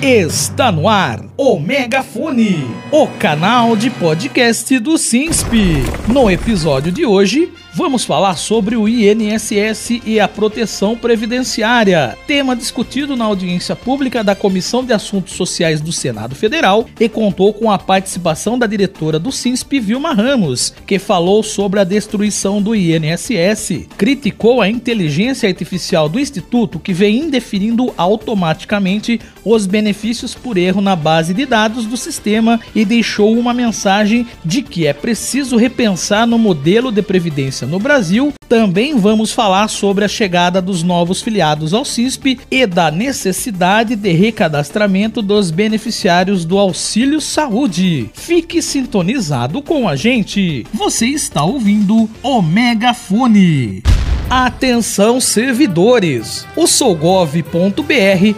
Está no ar o Megafone, o canal de podcast do SINSP. No episódio de hoje, Vamos falar sobre o INSS e a proteção previdenciária, tema discutido na audiência pública da Comissão de Assuntos Sociais do Senado Federal e contou com a participação da diretora do SINSP, Vilma Ramos, que falou sobre a destruição do INSS, criticou a inteligência artificial do Instituto que vem indefinindo automaticamente os benefícios por erro na base de dados do sistema e deixou uma mensagem de que é preciso repensar no modelo de previdência no Brasil, também vamos falar sobre a chegada dos novos filiados ao CISP e da necessidade de recadastramento dos beneficiários do Auxílio Saúde. Fique sintonizado com a gente. Você está ouvindo o Megafone. Atenção servidores! O Sougov.br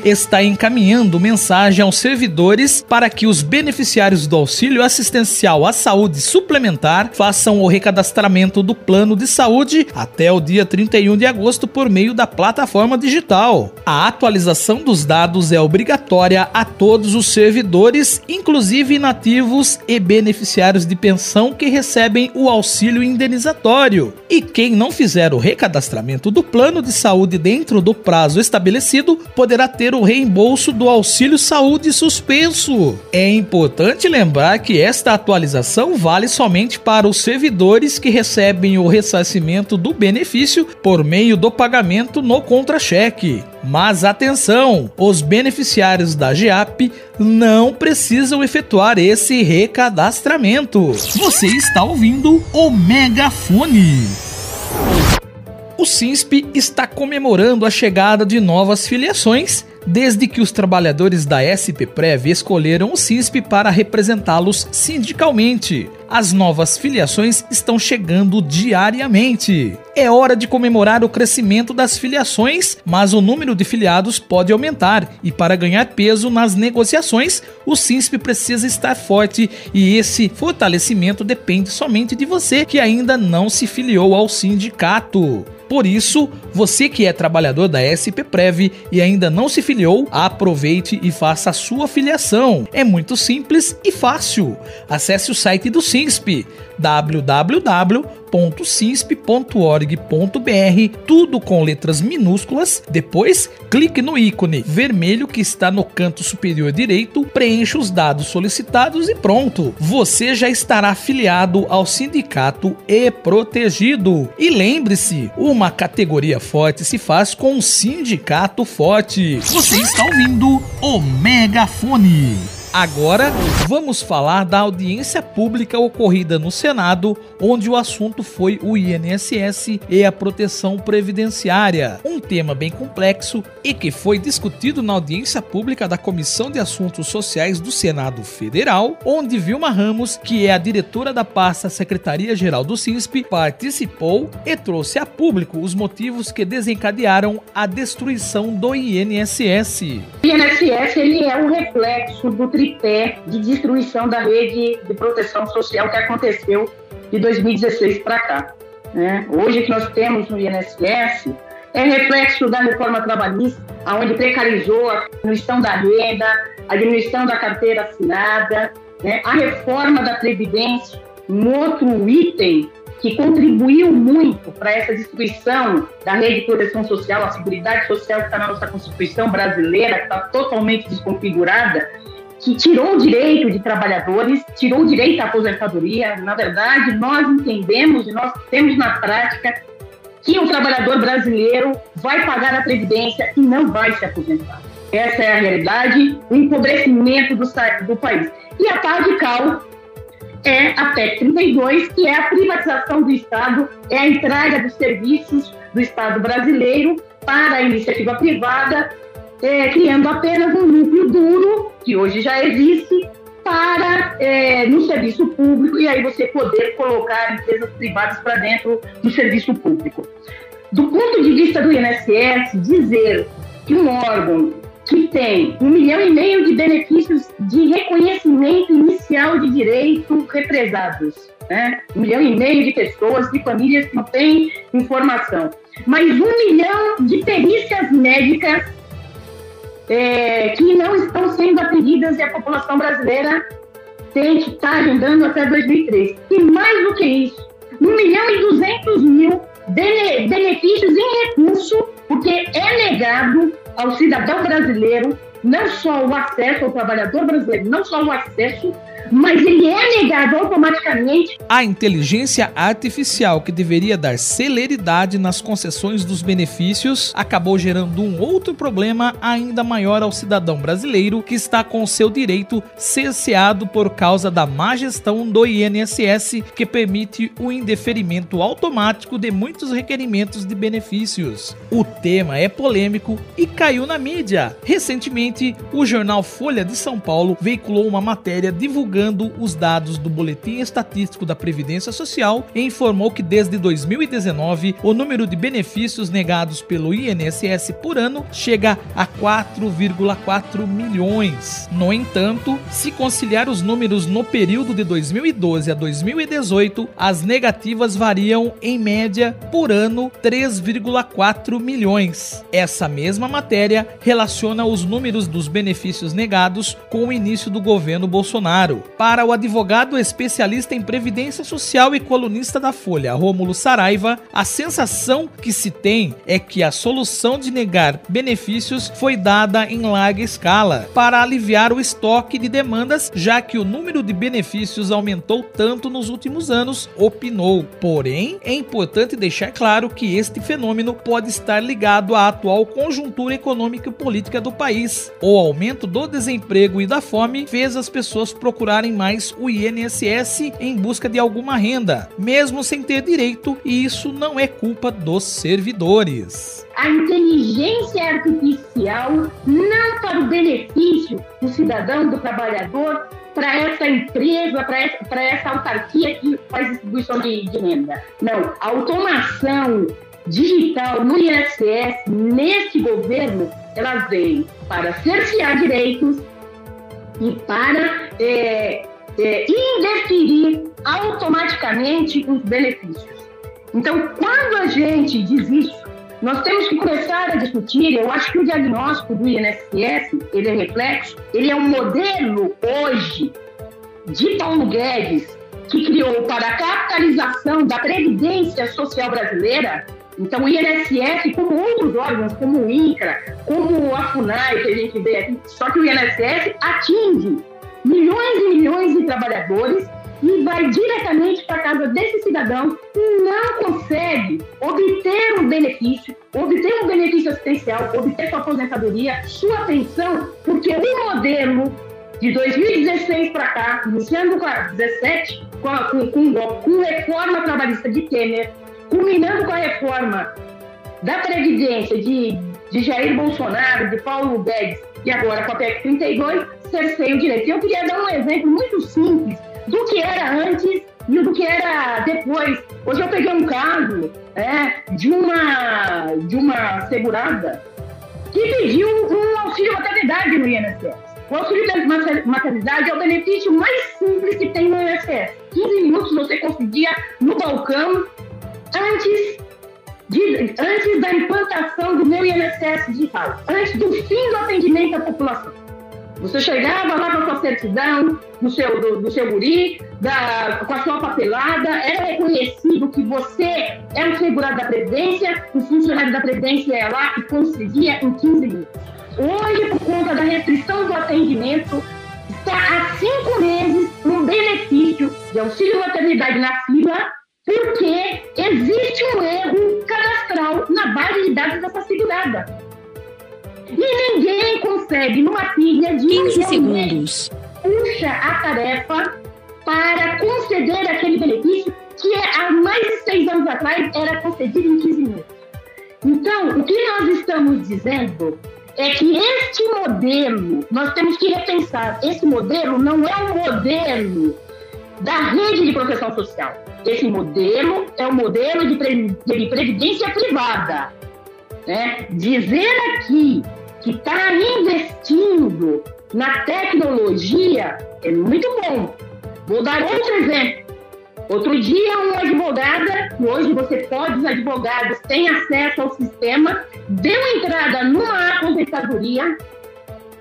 está encaminhando mensagem aos servidores para que os beneficiários do auxílio assistencial à saúde suplementar façam o recadastramento do plano de saúde até o dia 31 de agosto por meio da plataforma digital. A atualização dos dados é obrigatória a todos os servidores, inclusive inativos e beneficiários de pensão que recebem o auxílio indenizatório. E quem não fizer o recadastramento cadastramento do plano de saúde dentro do prazo estabelecido, poderá ter o reembolso do auxílio saúde suspenso. É importante lembrar que esta atualização vale somente para os servidores que recebem o ressarcimento do benefício por meio do pagamento no contra-cheque. Mas atenção, os beneficiários da GEAP não precisam efetuar esse recadastramento. Você está ouvindo o Megafone. O SINSP está comemorando a chegada de novas filiações desde que os trabalhadores da SPPrev escolheram o CISP para representá-los sindicalmente. As novas filiações estão chegando diariamente. É hora de comemorar o crescimento das filiações, mas o número de filiados pode aumentar e para ganhar peso nas negociações, o CISP precisa estar forte e esse fortalecimento depende somente de você que ainda não se filiou ao sindicato. Por isso, você que é trabalhador da SPPrev e ainda não se filiou, aproveite e faça a sua filiação. É muito simples e fácil. Acesse o site do SINSP www.cisp.org.br, tudo com letras minúsculas. Depois, clique no ícone vermelho que está no canto superior direito, preencha os dados solicitados e pronto. Você já estará afiliado ao sindicato e protegido. E lembre-se, uma categoria forte se faz com um sindicato forte. Você está ouvindo o Megafone. Agora, vamos falar da audiência pública ocorrida no Senado, onde o assunto foi o INSS e a proteção previdenciária, um tema bem complexo e que foi discutido na audiência pública da Comissão de Assuntos Sociais do Senado Federal, onde Vilma Ramos, que é a diretora da pasta Secretaria-Geral do CISP, participou e trouxe a público os motivos que desencadearam a destruição do INSS. O INSS ele é um reflexo do tripé de destruição da rede de proteção social que aconteceu de 2016 para cá. Né? Hoje que nós temos no INSS é reflexo da reforma trabalhista, onde precarizou a diminuição da renda, a diminuição da carteira assinada, né? a reforma da Previdência, um outro item que contribuiu muito para essa destruição da rede de proteção social, a Seguridade Social que está na nossa Constituição brasileira, que está totalmente desconfigurada, que tirou o direito de trabalhadores, tirou o direito à aposentadoria. Na verdade, nós entendemos e nós temos na prática que o trabalhador brasileiro vai pagar a previdência e não vai se aposentar. Essa é a realidade, o empobrecimento do, do país. E a Cal é a PEC 32, que é a privatização do Estado, é a entrega dos serviços do Estado brasileiro para a iniciativa privada é, criando apenas um núcleo duro, que hoje já existe, para é, no serviço público e aí você poder colocar empresas privadas para dentro do serviço público. Do ponto de vista do INSS, dizer que um órgão que tem um milhão e meio de benefícios de reconhecimento inicial de direito represados, né? um milhão e meio de pessoas, de famílias que não têm informação, mas um milhão de perícias médicas é, que não estão sendo atendidas e a população brasileira tem que estar agendando até 2003. E mais do que isso, 1 milhão e 200 mil benefícios em recurso, porque é negado ao cidadão brasileiro não só o acesso ao trabalhador brasileiro, não só o acesso, mas ele é negado automaticamente. A inteligência artificial, que deveria dar celeridade nas concessões dos benefícios, acabou gerando um outro problema ainda maior ao cidadão brasileiro que está com seu direito cerceado por causa da má gestão do INSS, que permite o indeferimento automático de muitos requerimentos de benefícios. O tema é polêmico e caiu na mídia. Recentemente, o jornal Folha de São Paulo veiculou uma matéria divulgando divulgando os dados do Boletim Estatístico da Previdência Social informou que desde 2019 o número de benefícios negados pelo INSS por ano chega a 4,4 milhões. No entanto, se conciliar os números no período de 2012 a 2018, as negativas variam em média por ano 3,4 milhões. Essa mesma matéria relaciona os números dos benefícios negados com o início do governo Bolsonaro. Para o advogado especialista em previdência social e colunista da Folha, Rômulo Saraiva, a sensação que se tem é que a solução de negar benefícios foi dada em larga escala para aliviar o estoque de demandas, já que o número de benefícios aumentou tanto nos últimos anos, opinou. Porém, é importante deixar claro que este fenômeno pode estar ligado à atual conjuntura econômica e política do país. O aumento do desemprego e da fome fez as pessoas procurarem procurarem mais o INSS em busca de alguma renda, mesmo sem ter direito, e isso não é culpa dos servidores. A inteligência artificial não para o benefício do cidadão, do trabalhador, para essa empresa, para essa, essa autarquia que faz distribuição de, de renda. Não, a automação digital no INSS, neste governo, ela vem para cercear direitos, e para é, é, indeferir automaticamente os benefícios. Então, quando a gente diz isso, nós temos que começar a discutir. Eu acho que o diagnóstico do INSS ele é reflexo, ele é um modelo hoje de Paulo Guedes que criou para a capitalização da previdência social brasileira então, o INSS, como outros órgãos, como o INCRA, como a FUNAI, que a gente vê aqui, só que o INSS atinge milhões e milhões de trabalhadores e vai diretamente para a casa desse cidadão que não consegue obter um benefício, obter um benefício assistencial, obter sua aposentadoria, sua pensão, porque o modelo de 2016 para cá, iniciando com a 17, com, com, com, com reforma trabalhista de Temer, culminando com a reforma da Previdência de, de Jair Bolsonaro, de Paulo Guedes e agora com a PEC 32, cerceia o direito. Eu queria dar um exemplo muito simples do que era antes e do que era depois. Hoje eu peguei um caso é, de, uma, de uma segurada que pediu um auxílio maternidade no INSS. O auxílio maternidade é o benefício mais simples que tem no INSS. 15 minutos você conseguia no balcão antes, de, antes da implantação do meu INSS digital, antes do fim do atendimento à população. Você chegava lá com a sua certidão, do seu, do, do seu guri, da, com a sua papelada, era reconhecido que você é um segurado da Previdência, o funcionário da Previdência é lá e conseguia em 15 minutos. Hoje, por conta da restrição do atendimento, está há cinco meses um benefício de auxílio maternidade na fila porque existe um erro cadastral na base de dados dessa segurada. E ninguém consegue, numa pilha de 15 segundos, puxa a tarefa para conceder aquele benefício que há mais de seis anos atrás era concedido em 15 minutos. Então, o que nós estamos dizendo é que este modelo, nós temos que repensar. Esse modelo não é um modelo da rede de proteção social. Esse modelo é o modelo de, pre, de previdência privada. Né? Dizer aqui que está investindo na tecnologia é muito bom. Vou dar outro exemplo. Outro dia, uma advogada, hoje você pode, os advogados têm acesso ao sistema, deu entrada numa aposentadoria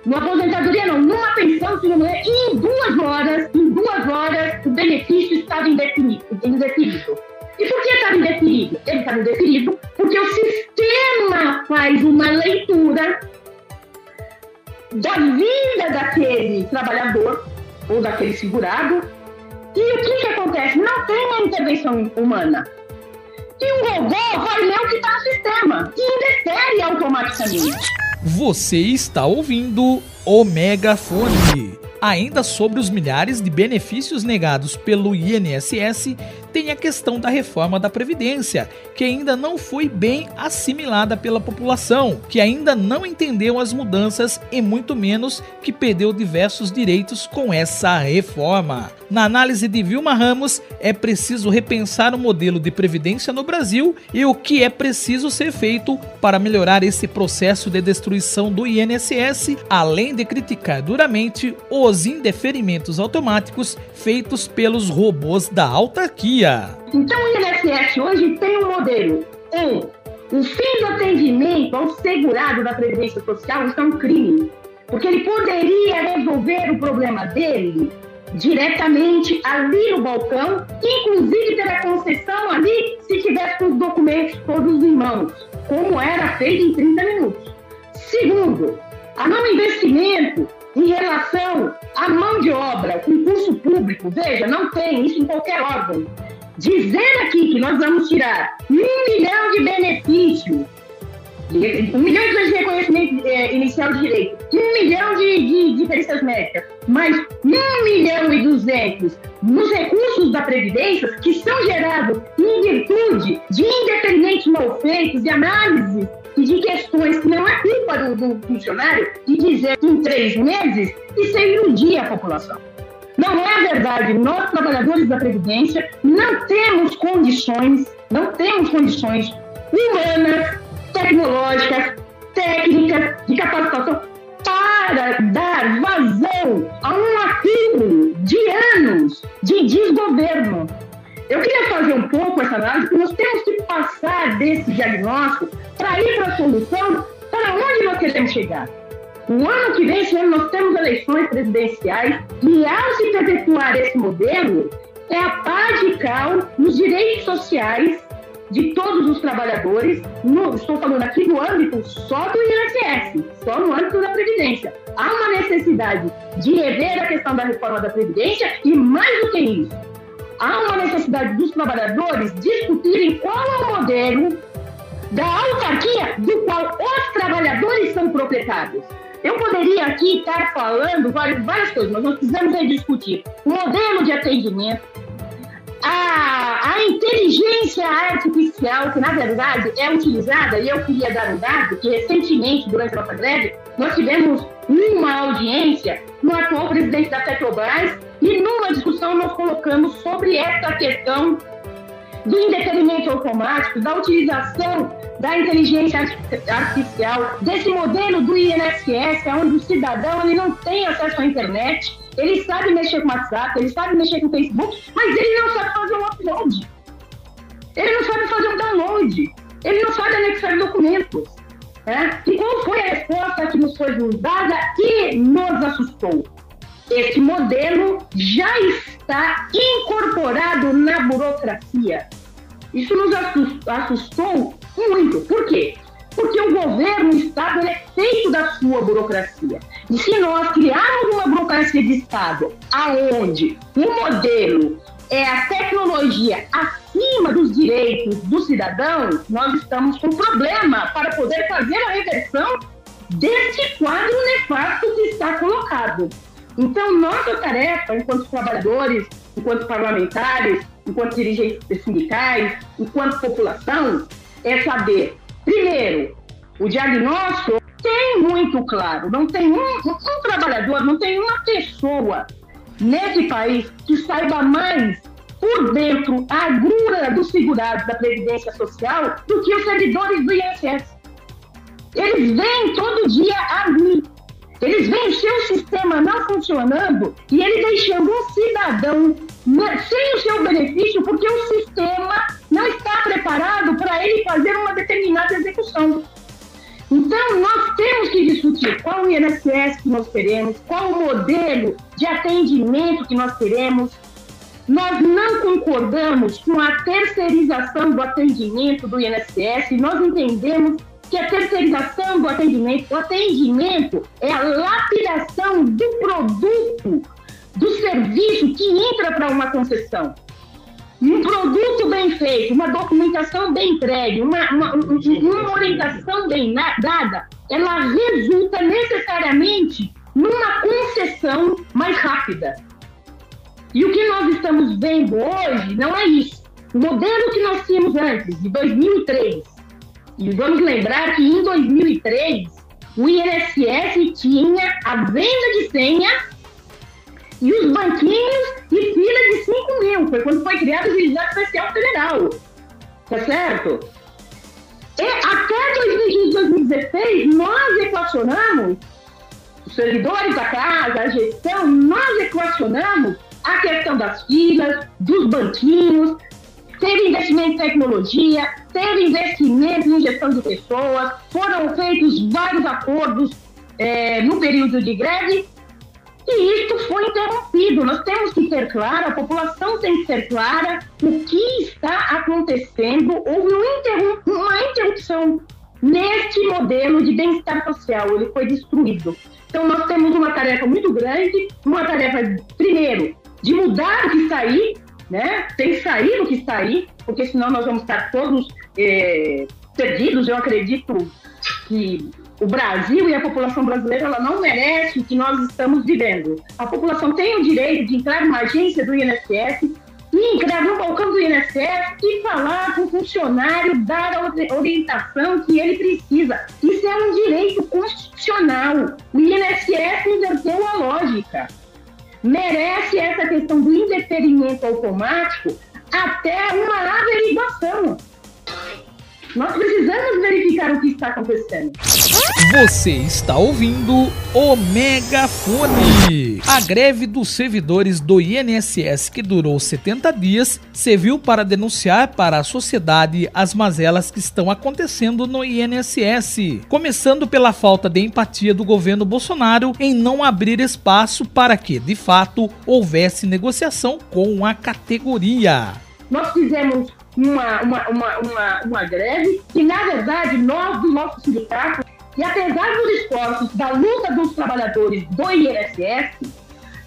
numa aposentadoria não, numa pensão, se não é, em duas horas, em duas horas, o benefício estava indefinido. indefinido. E por que estava indefinido? Ele estava indefinido porque o sistema faz uma leitura da vida daquele trabalhador ou daquele segurado. E o que, que acontece? Não tem uma intervenção humana. E o robô vai ler o que está no sistema e indefere automaticamente. Você está ouvindo o Megafone. Ainda sobre os milhares de benefícios negados pelo INSS, tem a questão da reforma da Previdência, que ainda não foi bem assimilada pela população, que ainda não entendeu as mudanças e muito menos que perdeu diversos direitos com essa reforma. Na análise de Vilma Ramos, é preciso repensar o modelo de previdência no Brasil e o que é preciso ser feito para melhorar esse processo de destruição do INSS, além de criticar duramente os indeferimentos automáticos feitos pelos robôs da autarquia. Então o INSS hoje tem um modelo. Um, o fim do atendimento ao segurado da Previdência Social está é um crime, porque ele poderia resolver o problema dele diretamente ali no balcão, inclusive ter a concessão ali se tivesse os documentos todos em mãos, como era feito em 30 minutos. Segundo, há não investimento em relação à mão de obra, concurso público, veja, não tem isso em qualquer órgão. Dizer aqui que nós vamos tirar um milhão de benefícios um milhão de reconhecimento é, inicial de direito, um milhão de, de diferenças médicas, mais um milhão e duzentos nos recursos da Previdência que são gerados em virtude de independentes mal feitos e análises e de questões que não é culpa do, do funcionário de dizer em três meses e sem iludir a população. Não é verdade. Nós, trabalhadores da Previdência, não temos condições, não temos condições humanas tecnológicas, técnicas de capacitação para dar vazão a um acúmulo de anos de desgoverno. Eu queria fazer um pouco essa análise, porque nós temos que passar desse diagnóstico para ir para a solução para onde nós queremos chegar. O ano que vem, esse ano, nós temos eleições presidenciais e, ao se perpetuar esse modelo, é a paz de cal nos direitos sociais de todos os trabalhadores, no, estou falando aqui no âmbito só do INSS, só no âmbito da Previdência. Há uma necessidade de rever a questão da reforma da Previdência e, mais do que isso, há uma necessidade dos trabalhadores discutirem qual é o modelo da autarquia do qual os trabalhadores são proprietários. Eu poderia aqui estar falando várias, várias coisas, mas nós precisamos discutir o modelo de atendimento, a, a inteligência artificial, que na verdade é utilizada, e eu queria dar um dado, que recentemente, durante a nossa greve, nós tivemos uma audiência no atual presidente da Petrobras e numa discussão nós colocamos sobre essa questão do indeferimento automático, da utilização da inteligência artificial, desse modelo do INSS, onde o cidadão ele não tem acesso à internet, ele sabe mexer com WhatsApp, ele sabe mexer com Facebook, mas ele não sabe fazer um upload. Ele não sabe fazer um download. Ele não sabe anexar documentos. Né? E qual foi a resposta que nos foi dada e nos assustou? Esse modelo já está incorporado na burocracia. Isso nos assustou muito. Por quê? Porque o governo, o Estado, é feito da sua burocracia. E se nós criarmos uma burocracia de Estado aonde o modelo é a tecnologia acima dos direitos do cidadão, nós estamos com problema para poder fazer a reversão desse quadro nefasto que está colocado. Então, nossa tarefa, enquanto trabalhadores, enquanto parlamentares, enquanto dirigentes sindicais, enquanto população, é saber, primeiro, o diagnóstico tem muito claro, não tem um, um trabalhador, não tem uma pessoa nesse país que saiba mais por dentro a agrura dos segurados da Previdência Social do que os servidores do INSS. Eles vêm todo dia a mim. Eles veem o seu sistema não funcionando e ele deixando um cidadão sem o seu benefício porque o sistema não está preparado para ele fazer uma determinada execução. Então, nós temos que discutir qual o INSS que nós queremos, qual o modelo de atendimento que nós queremos. Nós não concordamos com a terceirização do atendimento do INSS, nós entendemos que a terceirização do atendimento, o atendimento é a lapidação do produto, do serviço que entra para uma concessão. Um produto bem feito, uma documentação bem entregue, uma, uma, uma orientação bem dada, ela resulta necessariamente numa concessão mais rápida. E o que nós estamos vendo hoje não é isso. O modelo que nós tínhamos antes, de 2003, e vamos lembrar que em 2003 o INSS tinha a venda de senha e os banquinhos e fila de 5 mil. Foi quando foi criado o Juizado Especial Federal. Tá certo? E até 2015, 2016, nós equacionamos, os servidores da casa, a gestão, nós equacionamos a questão das filas, dos banquinhos, teve investimento em tecnologia, teve investimento em gestão de pessoas, foram feitos vários acordos é, no período de greve e isso foi interrompido. Nós temos que ter claro, a população tem que ter clara o que está acontecendo. Houve uma interrupção neste modelo de bem-estar social, ele foi destruído. Então, nós temos uma tarefa muito grande, uma tarefa, primeiro, de mudar o que está aí, né? Tem que sair do que aí, porque senão nós vamos estar todos é, perdidos. Eu acredito que o Brasil e a população brasileira ela não merece o que nós estamos vivendo. A população tem o direito de entrar numa agência do INSS e entrar no balcão do INSS e falar com o funcionário, dar a orientação que ele precisa. Isso é um direito constitucional. O INSS inverteu a lógica. Merece essa questão do indeferimento automático até uma averiguação. Nós precisamos verificar o que está acontecendo. Você está ouvindo o Megafone. A greve dos servidores do INSS, que durou 70 dias, serviu para denunciar para a sociedade as mazelas que estão acontecendo no INSS. Começando pela falta de empatia do governo Bolsonaro em não abrir espaço para que, de fato, houvesse negociação com a categoria. Nós fizemos uma, uma, uma, uma, uma greve e, na verdade, nós do nosso sindicato, e apesar dos esforços da luta dos trabalhadores do INSS,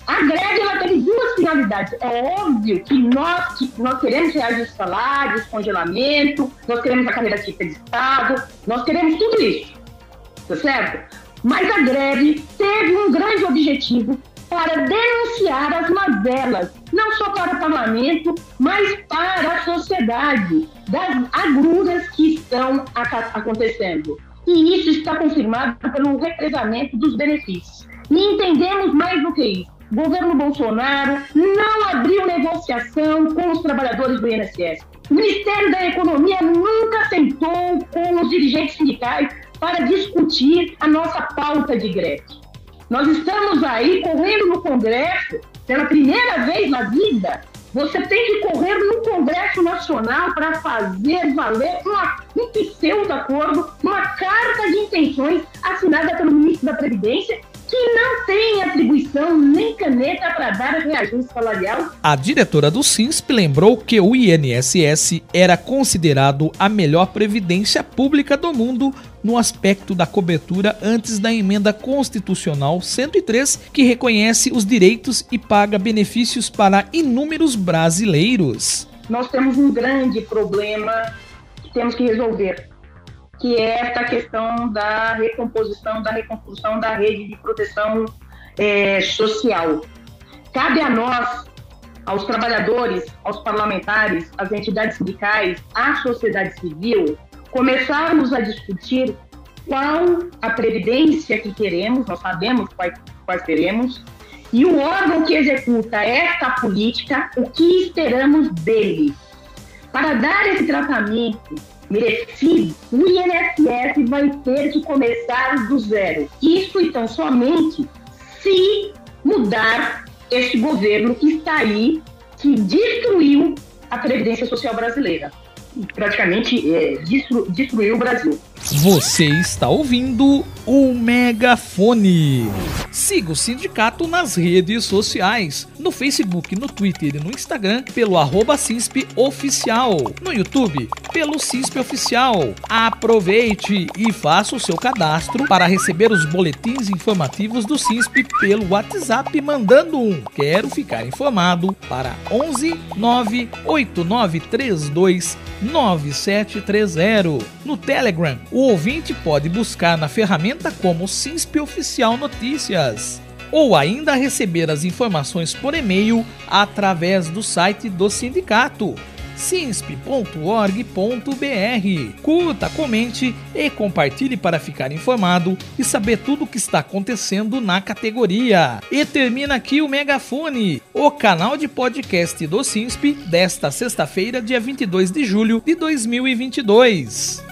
a greve ela teve duas finalidades. É óbvio que nós, que nós queremos reajustes salários, congelamento, nós queremos a carreira típica de Estado, nós queremos tudo isso, tá certo? Mas a greve teve um grande objetivo para denunciar as mazelas, não só para o parlamento, mas para a sociedade, das agruras que estão acontecendo. E isso está confirmado pelo represamento dos benefícios. E entendemos mais do que isso. O governo Bolsonaro não abriu negociação com os trabalhadores do INSS. O Ministério da Economia nunca sentou com os dirigentes sindicais para discutir a nossa pauta de greve. Nós estamos aí correndo no Congresso pela primeira vez na vida. Você tem que correr no Congresso Nacional para fazer valer uma, um pseudo-acordo, uma carta de intenções assinada pelo ministro da Previdência que não tem atribuição nem caneta para dar reajuste salarial. A diretora do SINSP lembrou que o INSS era considerado a melhor previdência pública do mundo no aspecto da cobertura antes da emenda constitucional 103, que reconhece os direitos e paga benefícios para inúmeros brasileiros. Nós temos um grande problema que temos que resolver que é esta questão da recomposição, da reconstrução da rede de proteção é, social. Cabe a nós, aos trabalhadores, aos parlamentares, às entidades sindicais, à sociedade civil, começarmos a discutir qual a previdência que queremos, nós sabemos quais, quais queremos, e o órgão que executa esta política, o que esperamos dele. Para dar esse tratamento merecido, o INSS vai ter que começar do zero. Isso, então, somente se mudar este governo que está aí, que destruiu a Previdência Social brasileira. Praticamente é, destru, destruiu o Brasil. Você está ouvindo o Megafone. Siga o sindicato nas redes sociais, no Facebook, no Twitter e no Instagram pelo arroba CISP Oficial, no YouTube pelo CISP Oficial. Aproveite e faça o seu cadastro para receber os boletins informativos do CISP pelo WhatsApp mandando um Quero ficar informado para 11 98932 9730. No Telegram, o ouvinte pode buscar na ferramenta como SINSP Oficial Notícias ou ainda receber as informações por e-mail através do site do sindicato cinsp.org.br. Curta, comente e compartilhe para ficar informado e saber tudo o que está acontecendo na categoria. E termina aqui o Megafone, o canal de podcast do Cinsp desta sexta-feira, dia 22 de julho de 2022.